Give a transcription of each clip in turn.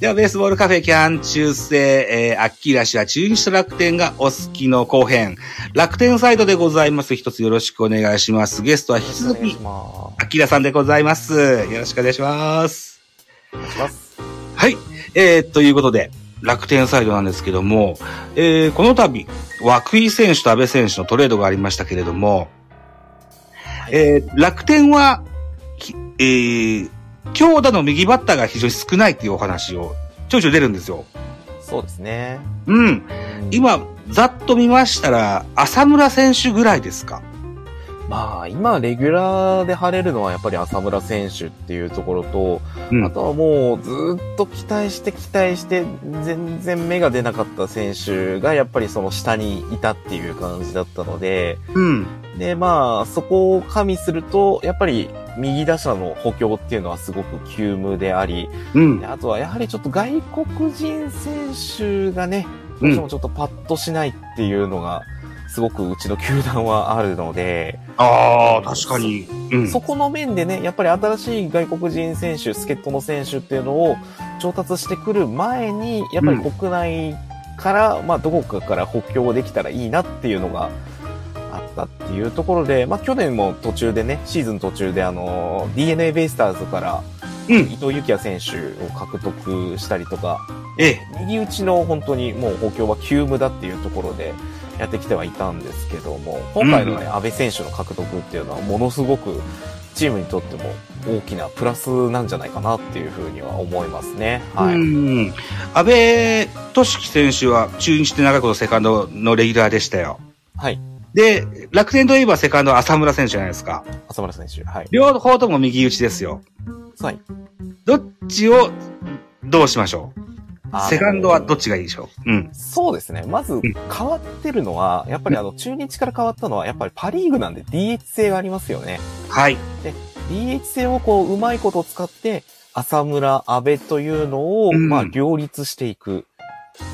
では、ベースボールカフェキャン中世、えー、アッキーラ氏は中日と楽天がお好きの後編。楽天サイドでございます。一つよろしくお願いします。ゲストは引き続き、アッキーラさんでございます。よろしくお願いします。お願いします。はい。えー、ということで、楽天サイドなんですけども、えー、この度、涌井選手と安倍選手のトレードがありましたけれども、えー、楽天は、きえー、強打の右バッターが非常に少ないっていうお話をちょいちょい出るんですよ。そうですね。うん。うん、今、ざっと見ましたら、浅村選手ぐらいですか？まあ、今、レギュラーで晴れるのはやっぱり浅村選手っていうところと、うんあとはもうずっと期待して期待して、全然芽が出なかった選手がやっぱりその下にいたっていう感じだったので、うん。で、まあ、そこを加味すると、やっぱり右打者の補強っていうのはすごく急務であり、うんで。あとはやはりちょっと外国人選手がね、どうしてもちょっとパッとしないっていうのが、すごくうちの球団はあるので、ああ、確かに。うん。そこの面でね、やっぱり新しい外国人選手、助っ人の選手っていうのを調達してくる前に、やっぱり国内から、まあどこかから補強できたらいいなっていうのがあったっていうところで、まあ去年も途中でね、シーズン途中であの、DNA ベイスターズからうん。伊藤幸也選手を獲得したりとか、ええ。右打ちの本当にもう補強は急務だっていうところでやってきてはいたんですけども、今回のね、安倍選手の獲得っていうのはものすごくチームにとっても大きなプラスなんじゃないかなっていうふうには思いますね。はい。うん。安倍俊樹選手は中日で長いことセカンドのレギュラーでしたよ。はい。で、楽天といえばセカンドは浅村選手じゃないですか。浅村選手。はい。両方とも右打ちですよ。はい。どっちをどうしましょう？セカンドはどっちがいいでしょう？うん。そうですね。まず変わってるのは、やっぱりあの中日から変わったのは、やっぱりパリーグなんで DH 制がありますよね。はい。DH 制をこう、うまいこと使って、浅村、安倍というのを、うんまあ、両立していく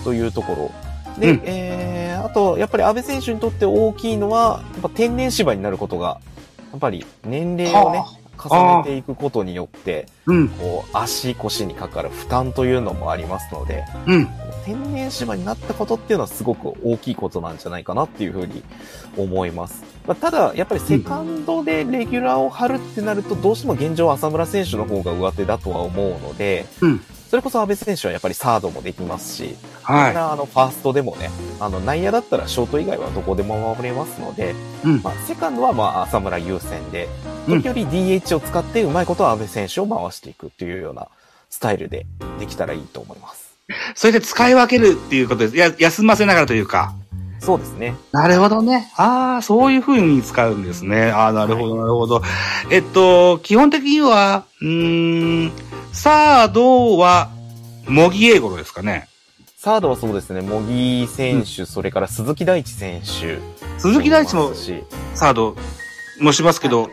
というところ。で、うんえー、あと、やっぱり安倍選手にとって大きいのは、やっぱ天然芝になることが、やっぱり年齢をね、重ねていくことによって、うん。こう、足腰にかかる負担というのもありますので、うん。天然芝になったことっていうのはすごく大きいことなんじゃないかなっていうふうに思います。まあ、ただ、やっぱりセカンドでレギュラーを張るってなると、どうしても現状浅村選手の方が上手だとは思うので、うんそれこそ安倍選手はやっぱりサードもできますし、はだからあの、ファーストでもね、あの、内野だったらショート以外はどこでも守れますので、い。うん。まあ、セカンドはまあ、浅村優先で、うん時折 DH を使ってうまいことは安倍選手を回していくっていうようなスタイルでできたらいいと思います。それで使い分けるっていうことです。や、休ませながらというか。そうですね。なるほどね。ああ、そういう風に使うんですね。ああ、なるほど、なるほど。えっと、基本的には、うーん、サードは、模擬英語ですかね。サードはそうですね、茂木選手、それから鈴木大地選手。鈴木大地もサードもしますけど、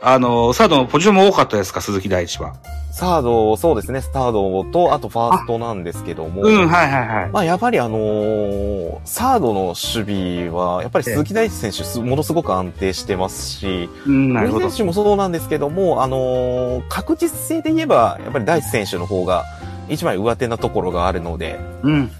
あの、サードのポジションも多かったですか、鈴木大地は。サード、そうですね、スタードと、あとファーストなんですけども、うん、はいはいはい。まあやっぱりあのーサードの守備は、やっぱり鈴木大地選手、すものすごく安定してますし、うん、なるほど森選。手もそうなんですけども、あのー確実性で言えば、やっぱり大地選手の方が、一枚上手なところがあるので、うん。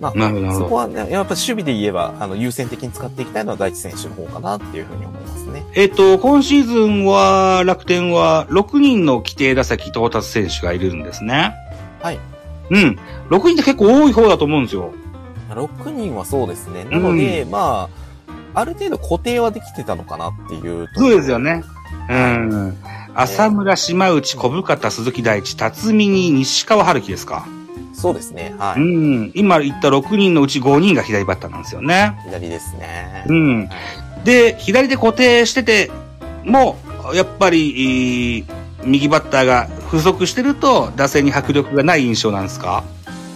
まあ、そこはね、やっぱり守備で言えば、あの、優先的に使っていきたいのは大地選手の方かなっていうふうに思いますね。えっと、今シーズンは、楽天は6人の規定打席到達選手がいるんですね。はい。うん。6人って結構多い方だと思うんですよ。6人はそうですね。なので、まあ、ある程度固定はできてたのかなっていうそうですよね。うん。浅村、島内、小深田、鈴木大地、辰巳に西川春樹ですか。そうですね。はうい。ん。今言った6人のうち5人が左バッターなんですよね。左ですね。うん。で、左で固定してても、やっぱり、えー右バッターが不足してると、打線に迫力がない印象なんですか？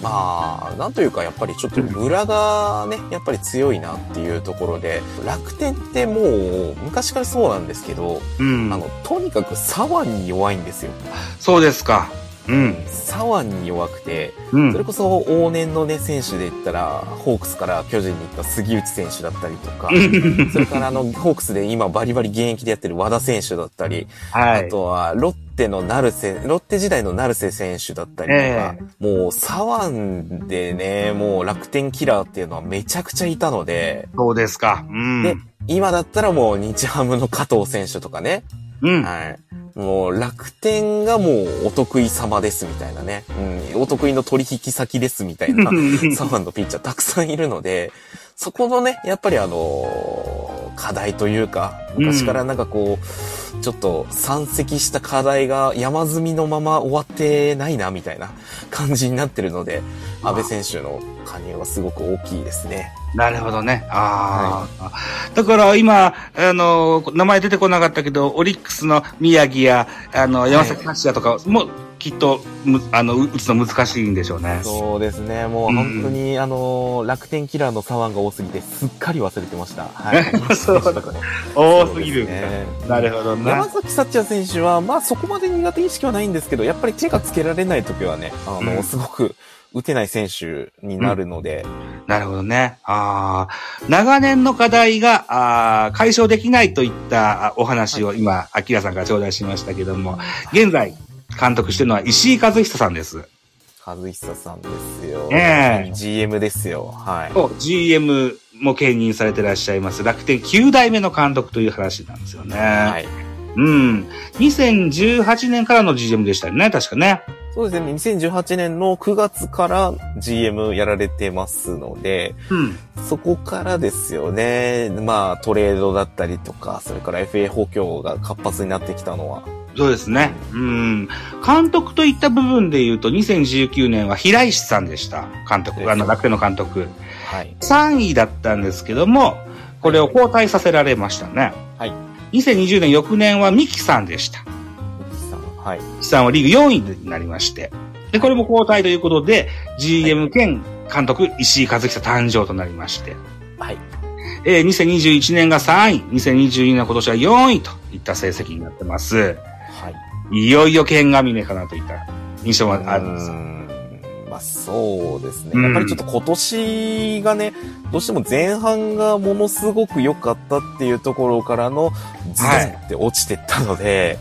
まあ、なんというか、やっぱりちょっと裏がね、やっぱり強いなっていうところで、楽天ってもう、昔からそうなんですけど、うんあ。の、とにかく左腕に弱いんですよ。そうですか。うん。左腕に弱くて、うんそれこそ往年のね、選手で言ったら、ホークスから巨人に行った杉内選手だったりとか、それからあの、ホークスで今バリバリ現役でやってる和田選手だったり、はい。あとはロッテの成瀬、ロッテ時代の成瀬選手だったりとか、もう左腕でね、もう楽天キラーっていうのはめちゃくちゃいたので、そうですか。うん。で今だったらもう日ハムの加藤選手とかね、うん。はい。もう楽天がもうお得意様ですみたいなね。うん。お得意の取引先ですみたいな サワンのピッチャーたくさんいるので、そこのね、やっぱりあの課題というか、昔からなんかこう、ちょっと山積した課題が山積みのまま終わってないなみたいな感じになってるので、安倍選手の加入はすごく大きいですね。なるほどね。ああ、だから今、あの、名前出てこなかったけど、オリックスの宮城や、あの、山崎八也とかも、きっと、む、あの、う打つの難しいんでしょうね。そうですね。もう本当に、あの、楽天キラーの左腕が多すぎて、すっかり忘れてました。はい。そうだ多すぎる。ねなるほど山な。崎幸也選手は、まあそこまで苦手意識はないんですけど、やっぱり手がつけられないときはね、あの、うんすごく打てない選手になるので、なるほどね。ああ、長年の課題が、あー解消できないといったあお話を今、アキラさんから頂戴しましたけども、現在、監督してるのは石井和久さんです。和久さんですよ。ええ GM ですよ。はい。と GM も兼任されてらっしゃいます楽天9代目の監督という話なんですよね。はい。うん。2018年からの GM でしたよね、確かね。そうですね。2018年の9月から GM やられてますので、うん。そこからですよね。まあ、トレードだったりとか、それから FA 補強が活発になってきたのは。そうですね。うん。監督といった部分で言うと、2019年は平石さんでした。監督。あの、楽天の監督。はい。3位だったんですけども、これを交代させられましたね。はい。2020年翌年は三木さんでした。ミキさん。はい。三木さんはリーグ4位になりまして。で、これも交代ということで、GM 兼監督石井和久誕生となりまして。はい。えー2021年が3位、2022年今年は4位といった成績になってます。はい。いよいよ剣ヶ峰かなといった印象があるんですまあそうですね。うんやっぱりちょっと今年がね、どうしても前半がものすごく良かったっていうところからのズドンって落ちてったので、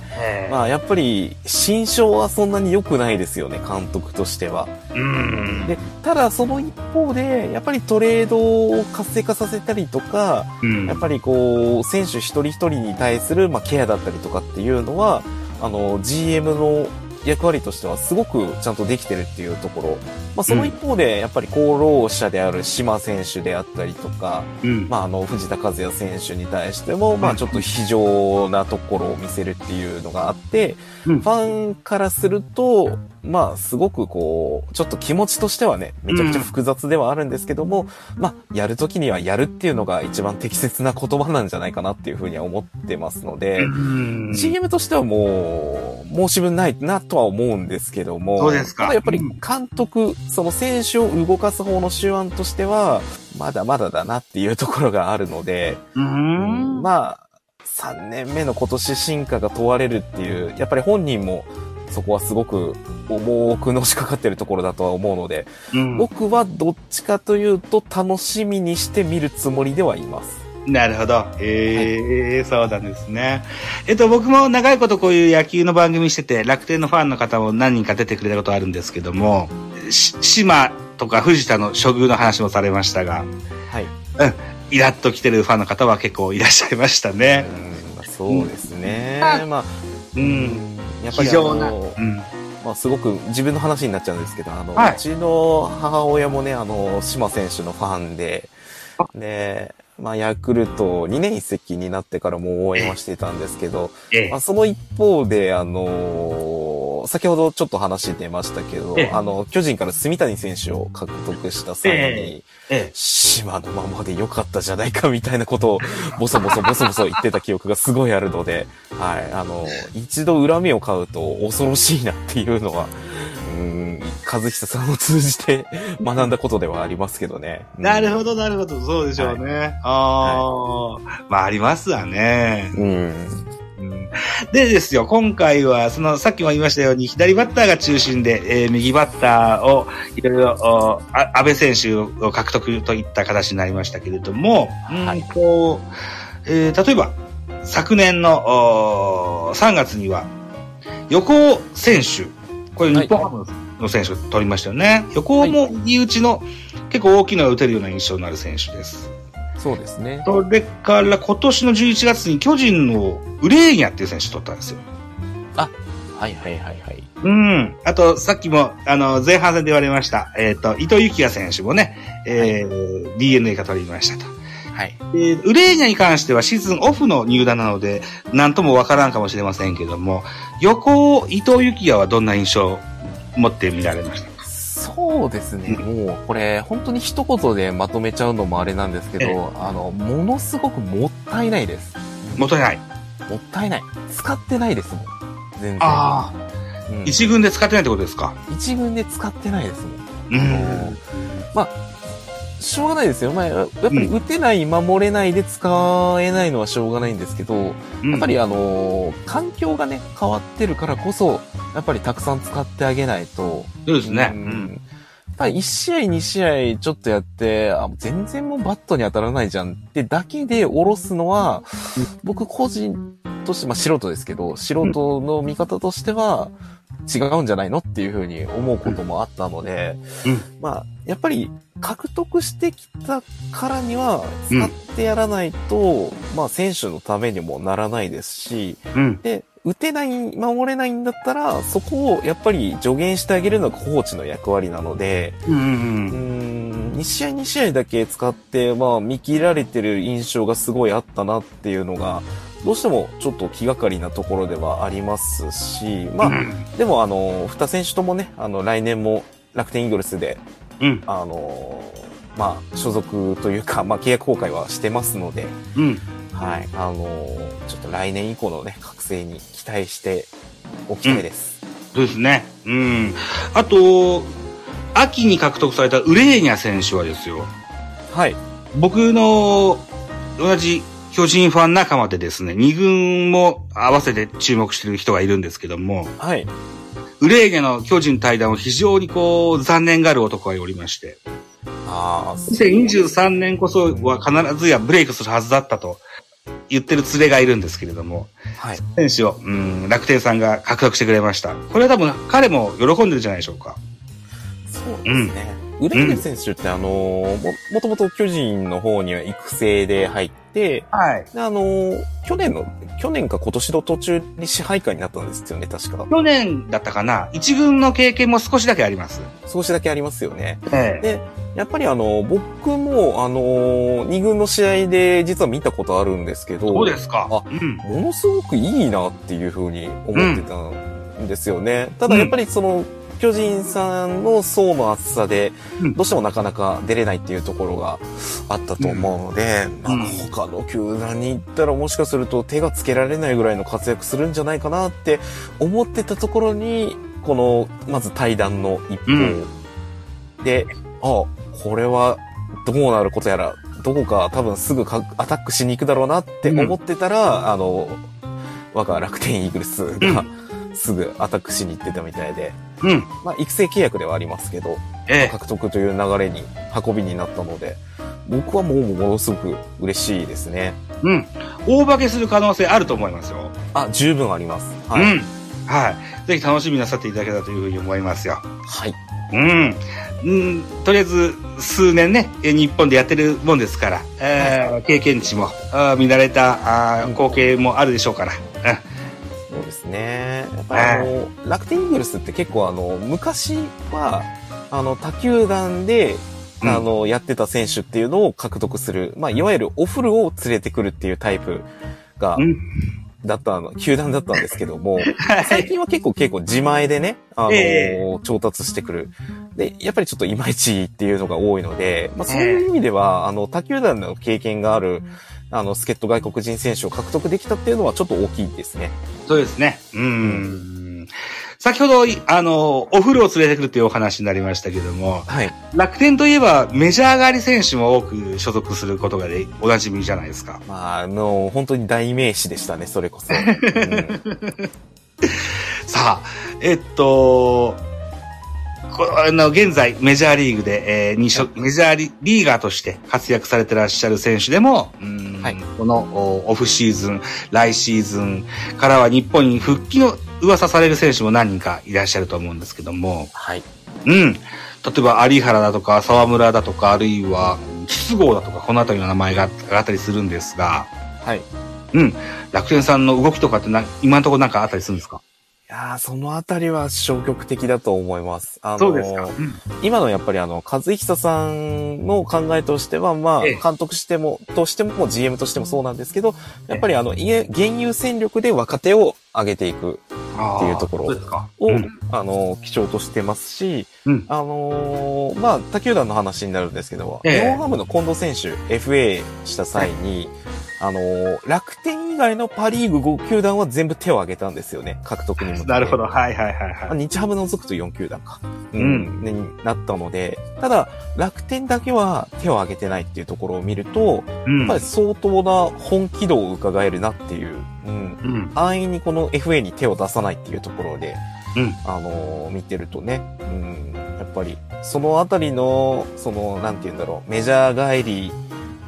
まあやっぱり心象はそんなに良くないですよね、監督としては。うん。で、ただその一方で、やっぱりトレードを活性化させたりとか、うんやっぱりこう、選手一人一人に対する、まあ、ケアだったりとかっていうのは、あの、GM の役割としてはすごくちゃんとできてるっていうところ。まあ、その一方で、やっぱり功労者である島選手であったりとか、うん。まあ、あの、藤田和也選手に対しても、まあ、ちょっと非常なところを見せるっていうのがあって、うんファンからすると、まあ、すごくこう、ちょっと気持ちとしてはね、めちゃくちゃ複雑ではあるんですけども、まあ、やるときにはやるっていうのが一番適切な言葉なんじゃないかなっていうふうには思ってますので、うん。GM としてはもう、申し分ないなとは思うんですけども、そうですかただやっぱりうん監督、その選手を動かす方の手腕としては、まだまだだなっていうところがあるので、うん。まあ、3年目の今年進化が問われるっていう、やっぱり本人もそこはすごく重くのしかかってるところだとは思うので、うん僕はどっちかというと楽しみにして見るつもりではいます。なるほど。ええそうなんですね。えっと、僕も長いことこういう野球の番組してて、楽天のファンの方も何人か出てくれたことあるんですけども、し島とか藤田の処遇の話もされましたが、はい。イラッと来てるファンの方は結構いらっしゃいましたね。うんそうですね。うんまあ、うん。やっぱりあ非常な。のう、ん。まあ、すごく自分の話になっちゃうんですけど、あの、はいうちの母親もね、あの、島選手のファンで、で、まあ、ヤクルト2年移籍になってからも応援はしていたんですけど、ええ。まあ、その一方で、あの先ほどちょっと話出ましたけど、ええ。あの、巨人から住谷選手を獲得した際に、ええ。島のままで良かったじゃないかみたいなことを、ボソボソボソボソ言ってた記憶がすごいあるので、はい、あの、一度恨みを買うと恐ろしいなっていうのは、うん、和久さんを通じて 学んだことではありますけどね。うんなるほど、なるほど。そうでしょうね。ああ、まあ、ありますわね。うん。うんでですよ、今回は、その、さっきも言いましたように、左バッターが中心で、えー、右バッターを、いろいろ、安倍選手を獲得といった形になりましたけれども、はい、うんと、えー、例えば、昨年の3月には、横尾選手、これ日本ハムの選手を取りましたよね。はい、横尾も右打ちの結構大きな打てるような印象のある選手です。そうですね。それから今年の11月に巨人のウレーニャっていう選手取ったんですよ。あ、はいはいはいはい。うん。あと、さっきも、あの、前半戦で言われました、えっ、ー、と、伊藤幸也選手もね、えー、はい、DNA が取りましたと。はい。えー、ウレーニャに関してはシーズンオフの入団なので、なんともわからんかもしれませんけども、横伊藤幸也はどんな印象を持って見られました？そうですね、もうこれ本当に一言でまとめちゃうのもあれなんですけど、あの、ものすごくもったいないです。もったいない。もったいない。使ってないですもん。全然。ああ、うん、一軍で使ってないってことですか？一軍で使ってないですもん。うん。まあ、しょうがないですよ。まあ、やっぱり打てない、守れないで使えないのはしょうがないんですけど、うん、やっぱりあの環境がね、変わってるからこそ、やっぱりたくさん使ってあげないと。そうですね。うん。やっぱり1試合2試合ちょっとやって、あ、全然もうバットに当たらないじゃんってだけで下ろすのは、僕個人として、まあ素人ですけど、素人の見方としては、違うんじゃないのっていうふうに思うこともあったので、うん、まあ、やっぱり獲得してきたからには使ってやらないと、うん、まあ選手のためにもならないですし、うん、で、打てない、守れないんだったら、そこをやっぱり助言してあげるのがコーチの役割なので、うん、うん2試合2試合だけ使って、まあ見切られてる印象がすごいあったなっていうのが、どうしてもちょっと気がかりなところではありますし、まあ、うん、でもあの、二選手ともね、あの、来年も楽天イーグルスで、うん、あの、まあ、所属というか、まあ、契約公開はしてますので、うん、はい、あの、ちょっと来年以降のね、覚醒に期待しておきたいです。そうですね。うん。あと、秋に獲得されたウレーニャ選手はですよ。はい。僕の同じ巨人ファン仲間でですね、二軍も合わせて注目してる人がいるんですけども、はい。ウレーゲの巨人対談を非常にこう、残念がある男がおりまして、ああ。2023年こそは必ずやブレイクするはずだったと言ってる連れがいるんですけれども、はい。選手を、うん、楽天さんが獲得してくれました。これは多分彼も喜んでるじゃないでしょうか。そうですね。うんウレーゲ選手って、あのも、もともと巨人の方には育成で入って、はい。で、あの去年の、去年か今年の途中に支配下になったんですよね、確か。去年だったかな一軍の経験も少しだけあります。少しだけありますよね。ええ。で、やっぱりあの、僕も、あの二軍の試合で実は見たことあるんですけど、そうですか。あ、うん、ものすごくいいなっていうふうに思ってたんですよね。うん、ただやっぱりその、巨人さんの層の厚さで、どうしてもなかなか出れないっていうところがあったと思うので、うん、まあ、他の球団に行ったらもしかすると手がつけられないぐらいの活躍するんじゃないかなって思ってたところに、この、まず対談の一方で、うん、あ、これはどうなることやら、どこか多分すぐアタックしに行くだろうなって思ってたら、うん、あの、我が楽天イーグルスが、すぐアタックしに行ってたみたいで、うん。まあ、育成契約ではありますけど、ええ、獲得という流れに運びになったので、僕はもうものすごく嬉しいですね。うん。大化けする可能性あると思いますよ。あ、十分あります。はい。うん。はい。ぜひ楽しみなさっていただけたというふうに思いますよ。はい。うん。うん、とりあえず、数年ね、日本でやってるもんですから、えー、経験値も、あ見慣れたあ光景もあるでしょうから。うんですね。やっぱりあの、楽天イーグルスって結構あの、昔は、あの、他球団で、あの、やってた選手っていうのを獲得する、まあ、いわゆるオフルを連れてくるっていうタイプが、だったの、球団だったんですけども、最近は結構結構自前でね、あのー、調達してくる。で、やっぱりちょっといまいちっていうのが多いので、まあそういう意味では、あの、他球団の経験がある、あの、助っ人外国人選手を獲得できたっていうのはちょっと大きいですね。そうですね。うん。先ほど、あの、お風呂を連れてくるというお話になりましたけども、はい。楽天といえばメジャー上がり選手も多く所属することがでおなじみじゃないですか。まあ、あの、本当に代名詞でしたね、それこそ。うん さあ、えっと、こあの、現在、メジャーリーグで、えーにしょメジャーリリーガーとして活躍されてらっしゃる選手でも、うんはいこのおオフシーズン、来シーズンからは日本に復帰の噂される選手も何人かいらっしゃると思うんですけども、はい。うん。例えば、有原だとか、沢村だとか、あるいは、筒香だとか、このあたりの名前が上がったりするんですが、はい。いうん。楽天さんの動きとかってな、今のところなんかあったりするんですか？やーそのあたりは消極的だと思います。あのーうん。今のやっぱりあの、和久さんの考えとしては、まあ、ええ監督しても、としても、GM としてもそうなんですけど、やっぱりあの、現有戦力で若手を上げていくっていうところ。を、うんあの、基調としてますし、うんあのーまあ、他球団の話になるんですけど、ええ日本ハムの近藤選手、FA した際に、あのー楽天以外のパリーグ5球団は全部手を挙げたんですよね、獲得に向けて。なるほど。はいはいはいあはい。日ハム除くと4球団か。ううんん。になったので、ただ、楽天だけは手を挙げてないっていうところを見ると、うんやっぱり相当な本気度を伺えるなっていう、うん。うん。安易にこの FA に手を出さないっていうところで、うん。あのー見てるとね、うん、やっぱり、そのあたりの、その、なんて言うんだろう、メジャー帰り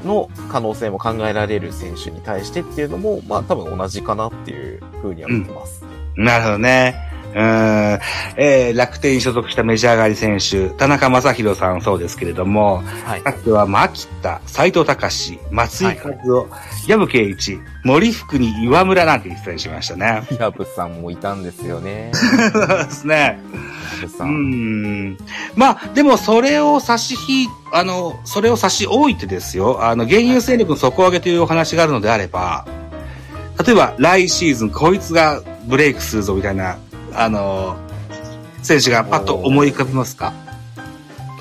の可能性も考えられる選手に対してっていうのも、まあ多分同じかなっていうふうには見てます。なるほどね。えー、楽天に所属したメジャー上がり選手、田中将大さんそうですけれども、はい。かつては牧田、斎藤隆、松井和夫、矢吹圭一、森福に岩村なんて出演しましたね。ヤブさんもいたんですよね。そうですね。う。ん。まあ、でもそれを差し引い、あの、それを差し置いてですよ、あの、原油勢力の底上げというお話があるのであれば、例えば来シーズンこいつがブレイクするぞみたいな、あの、選手がパッと思い浮かびますか？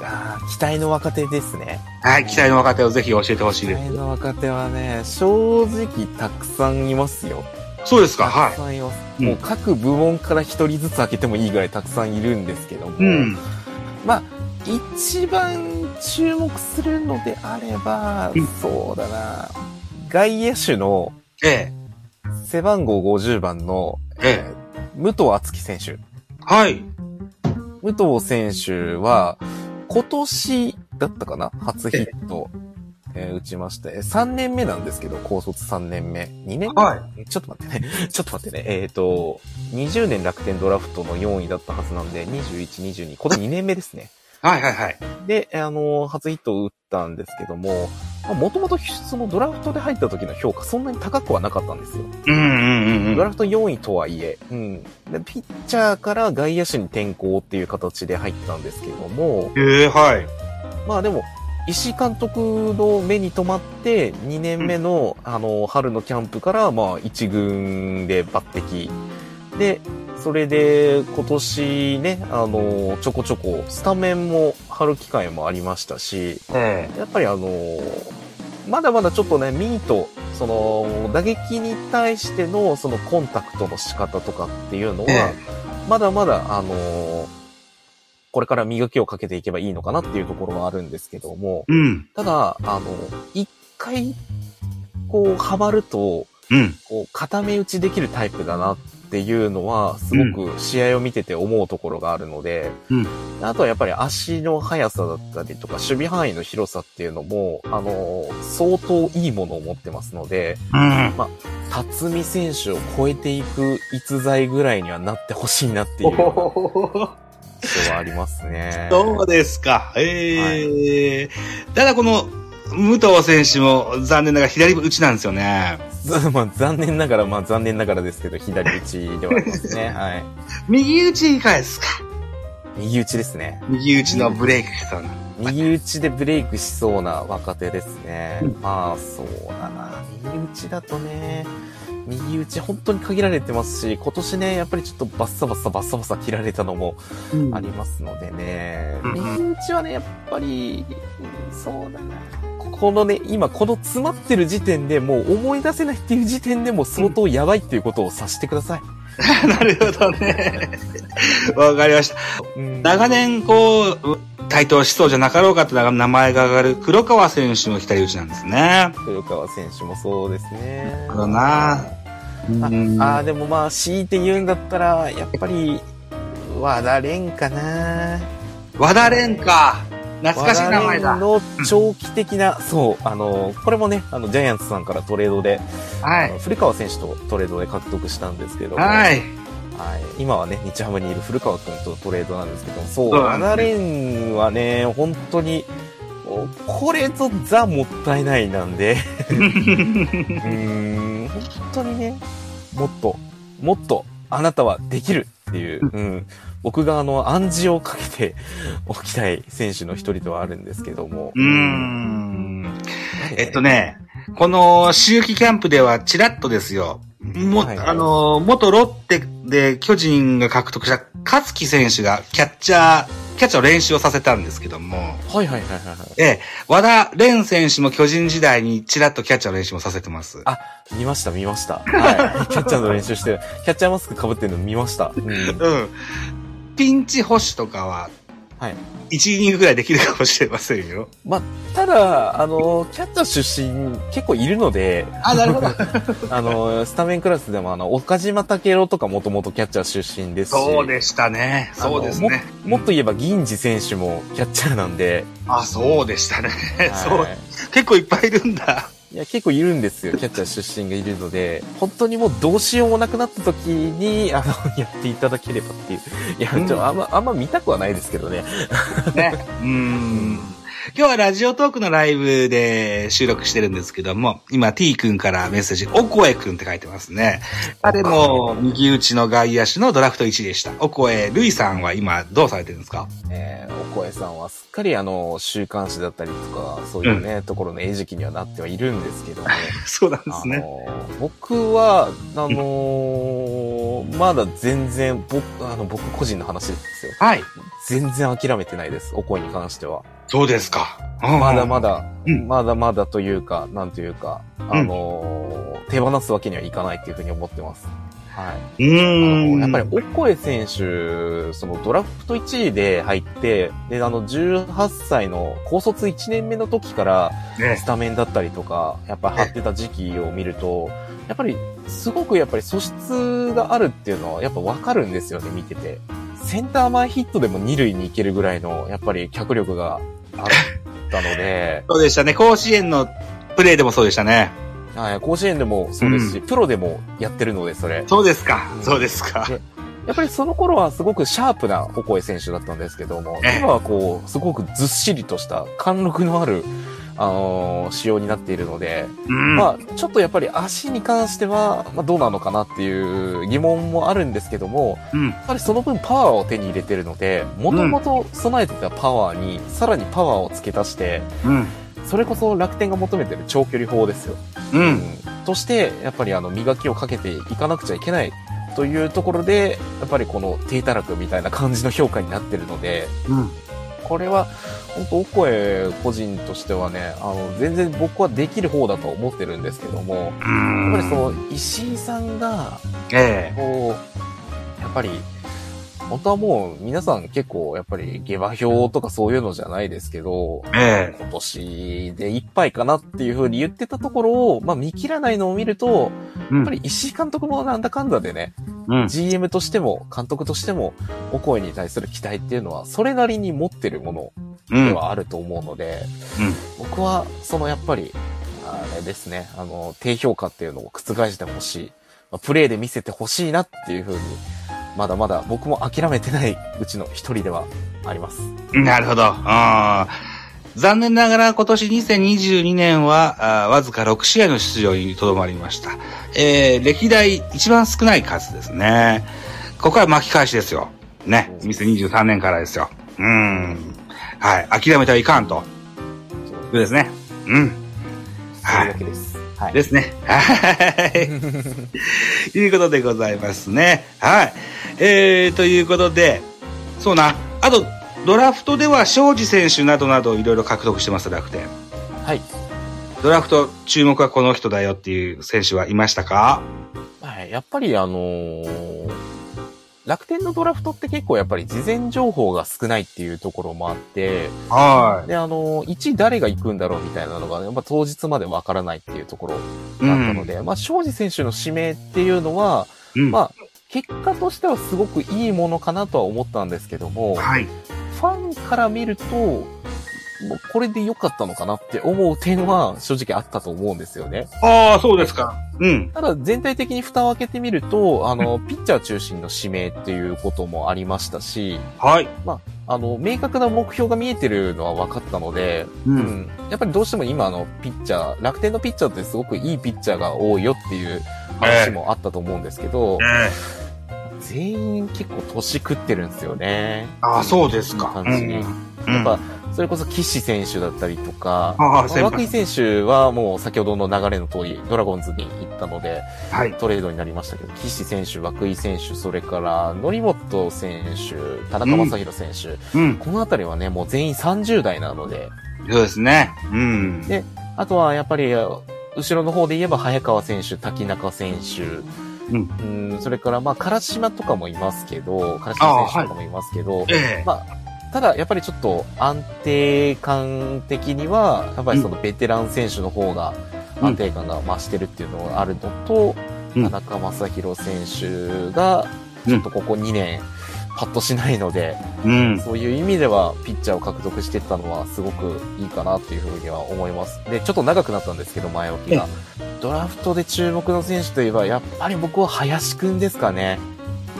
あー期待の若手ですね。はい、期待の若手をぜひ教えてほしい期です。待の若手はね、正直たくさんいますよ。そうですか、たくはさんいます。うんもう各部門から一人ずつ開けてもいいぐらいたくさんいるんですけども。い。うん。まあ、一番注目するのであれば、うんそうだな。外野手のええ、背番号50番の、えー武藤敦樹選手。はい。武藤選手は、今年だったかな？初ヒット、えー打ちまして、3年目なんですけど、高卒3年目。2年目？はちょっと待ってね。ちょっと待ってね。えっ、と、20年楽天ドラフトの4位だったはずなんで、21、22。これ2年目ですね。はいはいはい。で、あの、初ヒットを打ったんですけども、もともとそのドラフトで入った時の評価そんなに高くはなかったんですよ。うんうんうんうん。ドラフト4位とはいえ、うん。で、ピッチャーから外野手に転向っていう形で入ったんですけども、ええはい。まあでも、石井監督の目に留まって、2年目の、あの、春のキャンプから、まあ、1軍で抜擢。で、それで、今年ね、あの、ちょこちょこ、スタメンも張る機会もありましたし、えやっぱりあの、まだまだちょっとね、ミート、その、打撃に対しての、そのコンタクトの仕方とかっていうのは、えまだまだ、あのこれから磨きをかけていけばいいのかなっていうところはあるんですけども、うん。ただ、あの、一回、こう、ハマると、うん。こう、固め打ちできるタイプだなっていうのは、すごく試合を見てて思うところがあるので、うんあとはやっぱり足の速さだったりとか、守備範囲の広さっていうのも、あの、相当いいものを持ってますので、うん。辰巳選手を超えていく逸材ぐらいにはなってほしいなっていうのはありますね。そうですか。ええただこの、武藤選手も残念ながら左打ちなんですよね。ず まあ、残念ながら、まあ残念ながらですけど、左打ちではありますね。はい。右打ちいかがですか右打ちですね。右打ちのブレイクしそうな。右打ちでブレイクしそうな若手ですね。うんまあ、そうだな。右打ちだとね、右打ち本当に限られてますし、今年ね、やっぱりちょっとバッサバサバッサバサ切られたのもありますのでね。うん右打ちはね、やっぱり、うんそうだな。このね、今この詰まってる時点でもう思い出せないっていう時点でもう相当やばいっていうことを察してください。なるほどね。わかりました。うん長年、こう、台頭しそうじゃなかろうかって名前が上がる黒川選手の左打ちなんですね。黒川選手もそうですね。なるほどなああー、でもまあ、強いて言うんだったら、やっぱり、和田蓮かな。和田蓮か。懐かしい名前だ。の長期的な、そう、あの、これもね、あの、ジャイアンツさんからトレードで、はい。古川選手とトレードで獲得したんですけども、はい。はい。今はね、日ハムにいる古川君とトレードなんですけども、そう、そう和田なんです蓮はね、本当に、おこれぞザもったいないなんで、うーん、本当にね、もっと、もっと、あなたはできるっていう、うん、僕があの、暗示をかけておきたい選手の一人ではあるんですけども。うーん。えっとね、この、秋季キャンプではチラッとですよ。も、はいあの、元ロッテで巨人が獲得した勝木選手がキャッチャー、キャッチャーの練習をさせたんですけども、はいはいはいはいはい。ええ、和田蓮選手も巨人時代にチラッとキャッチャーの練習もさせてます。あ、見ました見ました。はい。キャッチャーの練習して、キャッチャーマスク被ってるの見ました。うん。うん。ピンチ保守とかは、はい。1イニングぐらいできるかもしれませんよ。まあ、ただ、あの、キャッチャー出身結構いるので、あ、なるほど。あの、スタメンクラスでもあの、岡島武郎とかもともとキャッチャー出身ですし。そうでしたね。そうですね。ももっと言えば銀次選手もキャッチャーなんで、あ、そうでしたね。そうはい。結構いっぱいいるんだ。いや、結構いるんですよ。キャッチャー出身がいるので、本当にもうどうしようもなくなった時に、あの、やっていただければっていう。いや、ちょっとあんま、あんま見たくはないですけどね。ね。うーん。今日はラジオトークのライブで収録してるんですけども、今 T 君からメッセージ、おこえくんって書いてますね。彼も右打ちの外野手のドラフト1でした。おこえ、るいさんは今どうされてるんですか？えー、お声さんはすっかりあの、週刊誌だったりとか、そういうね、ところの餌食にはなってはいるんですけども、そうなんであすね。の、僕は、あのーまだ全然、僕、あの、僕個人の話ですよ。はい。全然諦めてないです、お声に関しては。そうですか。まだまだ、うんまだまだというか、なんというか、あのー手放すわけにはいかないっていうふうに思ってます。はい。うん。のやっぱり、オコエ選手、そのドラフト1位で入って、で、あの、18歳の高卒1年目の時から、ねスタメンだったりとか、やっぱ張ってた時期を見ると、やっぱり、すごくやっぱり素質があるっていうのは、やっぱわかるんですよね、見てて。センター前ヒットでも2塁に行けるぐらいの、やっぱり脚力があったので、そうでしたね。甲子園のプレーでもそうでしたね。はい、甲子園でもそうですし、プロでもやってるので、それ。そうですか。うんそうですか。でやっぱりその頃はすごくシャープなオコエ選手だったんですけども、ええ今はこう、すごくずっしりとした貫禄のある、あのー仕様になっているので、うん。まあ、ちょっとやっぱり足に関しては、まあ、どうなのかなっていう疑問もあるんですけども、うん。やっぱりその分パワーを手に入れてるので、もともと備えてたパワーに、さらにパワーを付け足して、うん。それこそ楽天が求めてる長距離法ですよ。う。うんとして、やっぱりあの、磨きをかけていかなくちゃいけないというところで、やっぱりこの低たらくみたいな感じの評価になってるので、うん。これは、本当お声個人としてはね、あの、全然僕はできる方だと思ってるんですけども、やっぱりその、石井さんが、ええ。こう、やっぱり、本当はもう皆さん結構やっぱり下馬評とかそういうのじゃないですけど、ええ。今年で一杯かなっていう風に言ってたところを、まあ見切らないのを見ると、うんやっぱり石井監督もなんだかんだでね、うん。GM としても監督としても、お声に対する期待っていうのは、それなりに持ってるものうん。ではあると思うので、うん僕は、そのやっぱり、あれですね、あの、低評価っていうのを覆してほしい。まあプレイで見せてほしいなっていう風に、まだまだ僕も諦めてないうちの一人ではあります。なるほど。残念ながら今年2022年は、わずか6試合の出場にとどまりました。えー、歴代一番少ない数ですね。ここから巻き返しですよ。ね。2023年からですよ。うん。はい。諦めてはいかんと。そうですね。うん。それだけです。はい。ですね。はい。いうことでございますね。はい。えー、ということで、そうな。あと、ドラフトでは庄司選手などなどいろいろ獲得してます、楽天。はい。ドラフト注目はこの人だよっていう選手はいましたか？はい。やっぱりあのー楽天のドラフトって結構やっぱり事前情報が少ないっていうところもあって、はで、あの、1誰が行くんだろうみたいなのが、ね、やっぱ当日までわからないっていうところい。があったので、まあ、庄司選手の指名っていうのは、うん、まあ、結果としてはすごくいいものかなとは思ったんですけども、はい。ファンから見ると、もうこれで良かったのかなって思う点は正直あったと思うんですよね。ああ、そうですか。うん。ただ全体的に蓋を開けてみると、あの、ピッチャー中心の指名っていうこともありましたし、はい。あの、明確な目標が見えてるのは分かったので、う。うんん。やっぱりどうしても今のピッチャー、楽天のピッチャーってすごくいいピッチャーが多いよっていう話もあったと思うんですけど、え全員結構年食ってるんですよね。ああ、そうですか。感じにうんやっぱ、それこそ岸選手だったりとか、涌輩井選手はもう先ほどの流れの通り、ドラゴンズに行ったので、はい。トレードになりましたけど、岸選手、涌井選手、それから、則本選手、田中将大選手、うん。このあたりはね、もう全員30代なので、そうですね。うん。であとはやっぱり、後ろの方で言えば早川選手、滝中選手、うんうんそれからまあ、唐島とかもいますけど、唐島選手とかもいますけど、ええまあ、ただやっぱりちょっと安定感的には、やっぱりそのベテラン選手の方がうん安定感が増してるっていうのがあるのと、うん田中将大選手が、ちょっとここ2年、パッとしないので、うん。そういう意味では、ピッチャーを獲得していったのはすごくいいかなっていうふうには思います。で、ちょっと長くなったんですけど、前置きが。ドラフトで注目の選手といえば、やっぱり僕は林くんですかね。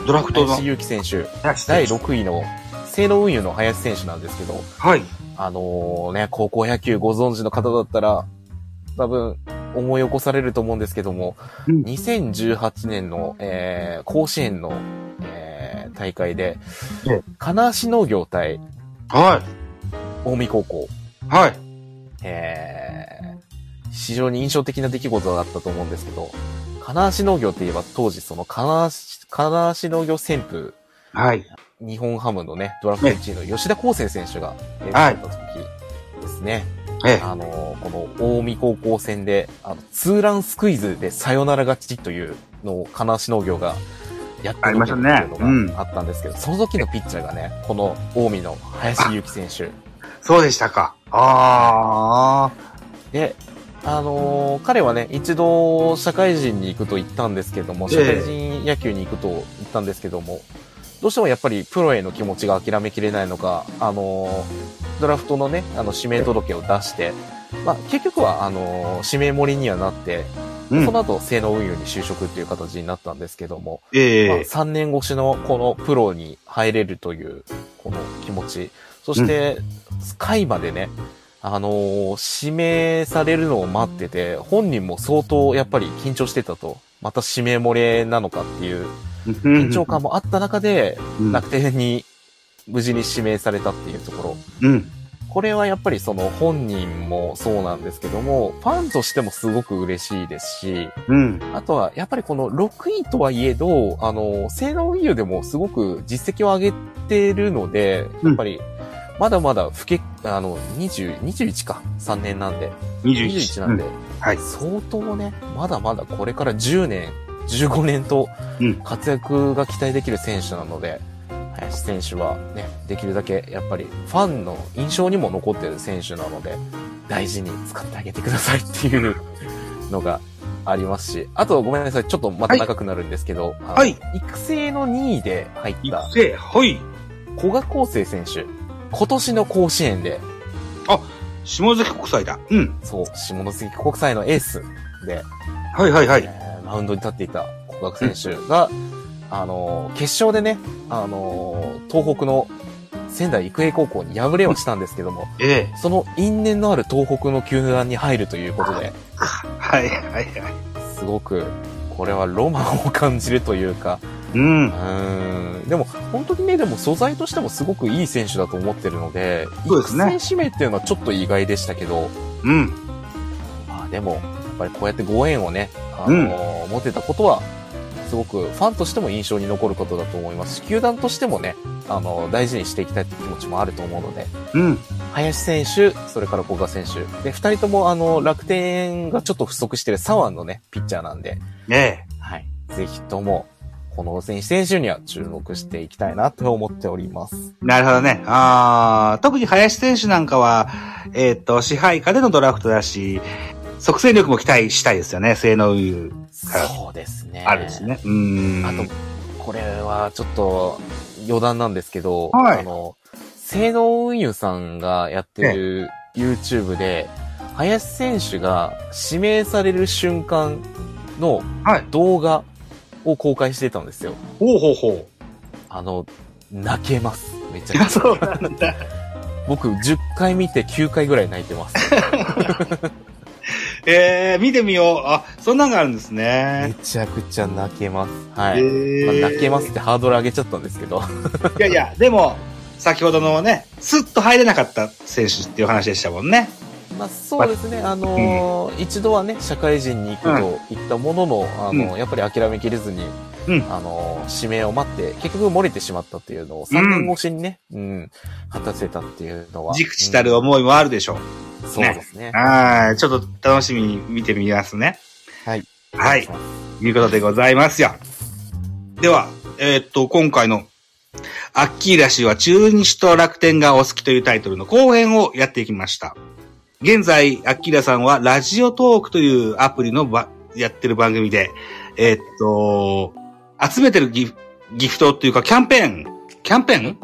ドラフトの林祐希選手。林第選手6位の、西の運輸の林選手なんですけど、はい。あのね、高校野球ご存知の方だったら、多分、思い起こされると思うんですけども、うん2018年の、えー、甲子園の、えー大会でええ、金足農業対は近江高校、い。はい。えー非常に印象的な出来事だったと思うんですけど、金足農業って言えば当時その金足、金足農業旋風、はい。日本ハムのね、ドラフト1位の吉田康生選手が、えーはい出た時ですね。ええ。あの、この、近江高校戦で、あの、ツーランスクイズでサヨナラ勝ちというのを、金足農業がやってありましたねっていううんのがあったんですけど、その時のピッチャーがね、この、近江の林祐希選手。そうでしたか。ああ。で、あのー彼はね、一度社会人に行くと言ったんですけども、ええ社会人野球に行くと言ったんですけども、どうしてもやっぱりプロへの気持ちが諦めきれないのか、あのードラフトのね、あの、指名届を出して、まあ、結局は、あのー指名盛りにはなって、うんその後、性能運輸に就職っていう形になったんですけども、まあ、ええ。3年越しのこのプロに入れるという、この気持ち。そして、回までね、あのー指名されるのを待ってて、本人も相当やっぱり緊張してたと。また指名漏れなのかっていう緊張感もあった中で、うん楽天に無事に指名されたっていうところ。うん。これはやっぱりその本人もそうなんですけども、ファンとしてもすごく嬉しいですし、うん。あとはやっぱりこの6位とはいえど、あの、性能運輸でもすごく実績を上げてるので、うんやっぱり、まだまだ不け、あの、20、21か、3年なんで。21 21なんで、うはい。相当ね、まだまだこれから10年、15年とうん活躍が期待できる選手なので、林選手はね、できるだけやっぱりファンの印象にも残ってる選手なので、大事に使ってあげてくださいっていうのがありますし、あとごめんなさい、ちょっとまた長くなるんですけど、はい育成の2位で入った育成、はい。古賀康生選手、今年の甲子園で、下関国際だ。うん。そう、下関国際のエースで、はいはいはい。えーマウンドに立っていた古賀選手が、あのー決勝でね、あのー東北の仙台育英高校に敗れはしたんですけども、ええ。その因縁のある東北の球団に入るということで、はいはいはい。すごく、これはロマンを感じるというか、うんう。ーん、でも本当にね、でも素材としてもすごくいい選手だと思ってるので、そうですね育成指名っていうのはちょっと意外でしたけど、うん。まあでも、ぱりこうやってご縁をね、あのー持てたことは、すごくファンとしても印象に残ることだと思いますし、球団としてもね、あのー大事にしていきたいって気持ちもあると思うので、うん。林選手、それから古賀選手。で、二人ともあの、楽天がちょっと不足してる左腕のね、ピッチャーなんで、ええ。はい。ぜひとも、この選手選手には注目していきたいなと思っております。なるほどね。ああ、特に林選手なんかは、えっ、と、支配下でのドラフトだし、即戦力も期待したいですよね。性能優からそうですね。あるしね。うーん。あと、これはちょっと余談なんですけど、はいあの、性能運輸さんがやってる YouTube で、林選手が指名される瞬間のはい動画を公開してたんですよ。ほうほうほう。あの、泣けます。めちゃくちゃ。そうなんだ。僕10回見て9回ぐらい泣いてます。えー、見てみよう。あ、そんなんがあるんですめね。ちゃくちゃ泣けます。はえい。ーまあ泣けますってハードル上げちゃったんですけど。いやいや、でも、先ほどのね、スッと入れなかった選手っていう話でしたもんね。まあそうですね、あのー一度はね、社会人に行くと言ったものの、あのやっぱり諦めきれずに、うんあのー指名を待って、結局漏れてしまったっていうのを3年越しにね、うん、果たせたっていうのは。じくちたる思いもあるでしょう。うんそうですね。はい。ちょっと楽しみに見てみますね。はい。はい。いうことでございますよ。では、えーっと、今回の、アッキーラ氏は中日と楽天がお好きというタイトルの後編をやっていきました。現在、アッキーラさんはラジオトークというアプリのばやってる番組で、えーっと、集めてるギフギフトっていうかキャンペーン、キャンペー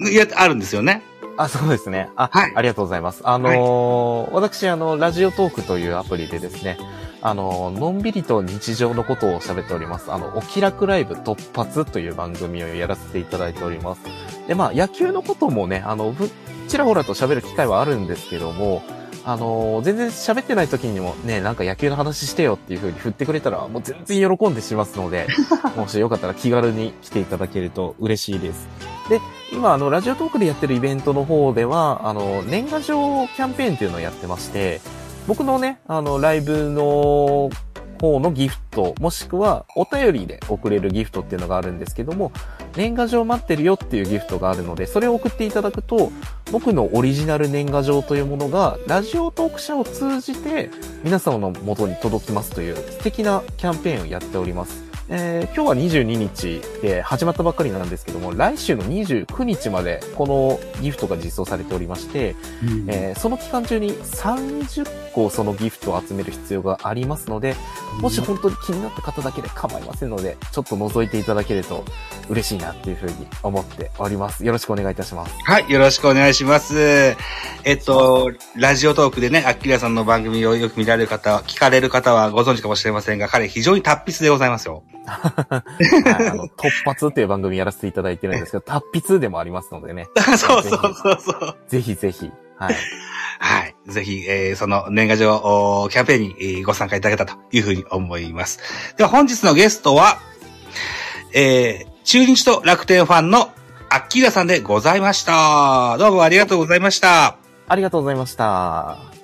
ン？や、あるんですよね。あ、そうですね。あ、はいありがとうございます。あのー私、あの、ラジオトークというアプリでですね、あのーのんびりと日常のことを喋っております。あの、お気楽ライブ突発という番組をやらせていただいております。で、まあ、野球のこともね、あの、ふちらほらと喋る機会はあるんですけども、あのー全然喋ってない時にもね、なんか野球の話してよっていう風に振ってくれたら、もう全然喜んでしますので、もしよかったら気軽に来ていただけると嬉しいです。で、今、あの、ラジオトークでやってるイベントの方では、あの、年賀状キャンペーンっていうのをやってまして、僕のね、あの、ライブの方のギフト、もしくはお便りで送れるギフトっていうのがあるんですけども、年賀状待ってるよっていうギフトがあるので、それを送っていただくと、僕のオリジナル年賀状というものが、ラジオトーク社を通じて、皆様の元に届きますという素敵なキャンペーンをやっております。えー今日は22日で始まったばっかりなんですけども、来週の29日までこのギフトが実装されておりまして、えーその期間中に30個そのギフトを集める必要がありますので、もし本当に気になった方だけで構いませんので、ちょっと覗いていただけると嬉しいなっていうふうに思っております。よろしくお願いいたします。はい、よろしくお願いします。えっと、ラジオトークでね、アッキラさんの番組をよく見られる方、聞かれる方はご存知かもしれませんが、彼非常に達筆でございますよ。はい、あの、突発っていう番組やらせていただいてるんですけど、達筆でもありますのでね。そうそうそうそう。ぜひぜひ。はい。はい。ぜひ、えーその年賀状おキャンペーンに、えーご参加いただけたというふうに思います。では本日のゲストは、えー中日と楽天ファンのアッキーラさんでございました。どうもありがとうございました。ありがとうございました。